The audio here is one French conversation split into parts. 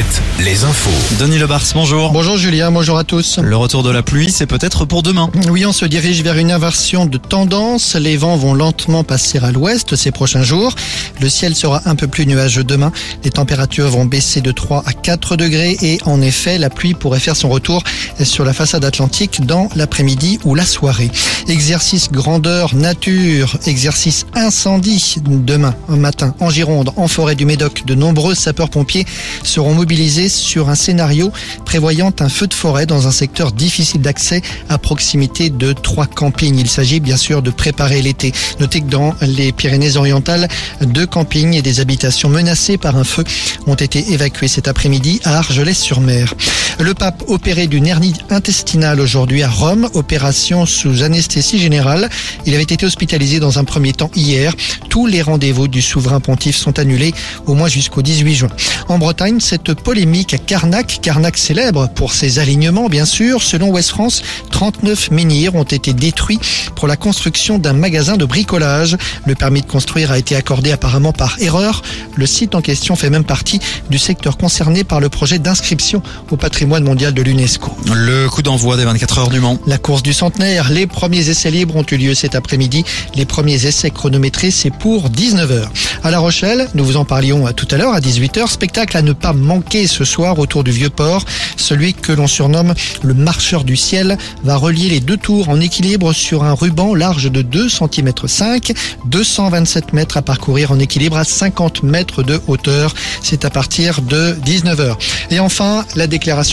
Alouette, les infos. Denis Lebars, bonjour. Bonjour Julien, bonjour à tous. Le retour de la pluie, c'est peut-être pour demain. Oui, on se dirige vers une inversion de tendance. Les vents vont lentement passer à l'ouest ces prochains jours. Le ciel sera un peu plus nuageux demain. Les températures vont baisser de 3 à 4 degrés et en effet, la pluie pourrait faire son retour sur la façade atlantique dans l'après-midi ou la soirée. Exercice grandeur nature, exercice incendie demain matin en Gironde, en forêt du Médoc. De nombreux sapeurs-pompiers seront mobilisés sur un scénario prévoyant un feu de forêt dans un secteur difficile d'accès à proximité de trois campings. Il s'agit bien sûr de préparer l'été. Notez que dans les Pyrénées-Orientales, deux campings et des habitations menacées par un feu ont été évacués cet après-midi à Argelès-sur-Mer. Le pape opéré d'une hernie intestinale aujourd'hui à Rome, opération sous anesthésie générale. Il avait été hospitalisé dans un premier temps hier. Tous les rendez-vous du souverain pontife sont annulés au moins jusqu'au 18 juin. En Bretagne, cette polémique à Carnac, Carnac célèbre pour ses alignements bien sûr. Selon Ouest France, 39 menhirs ont été détruits pour la construction d'un magasin de bricolage. Le permis de construire a été accordé apparemment par erreur. Le site en question fait même partie du secteur concerné par le projet d'inscription au patrimoine mondial de l'UNESCO. Le coup d'envoi des 24 heures du Mans. La course du centenaire, les premiers essais libres ont eu lieu cet après-midi. Les premiers essais chronométrés, c'est pour 19h. À La Rochelle, nous vous en parlions tout à l'heure à 18h, spectacle à ne pas manquer ce soir autour du Vieux-Port. Celui que l'on surnomme le marcheur du ciel va relier les deux tours en équilibre sur un ruban large de 2 cm 5, 227 mètres à parcourir en équilibre à 50 mètres de hauteur. C'est à partir de 19h. Et enfin, la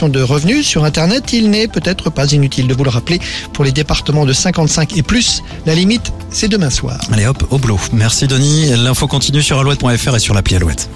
de revenus sur Internet, il n'est peut-être pas inutile de vous le rappeler pour les départements de 55 et plus. La limite, c'est demain soir. Allez hop, au boulot. Merci Denis. L'info continue sur alouette.fr et sur l'appli Alouette.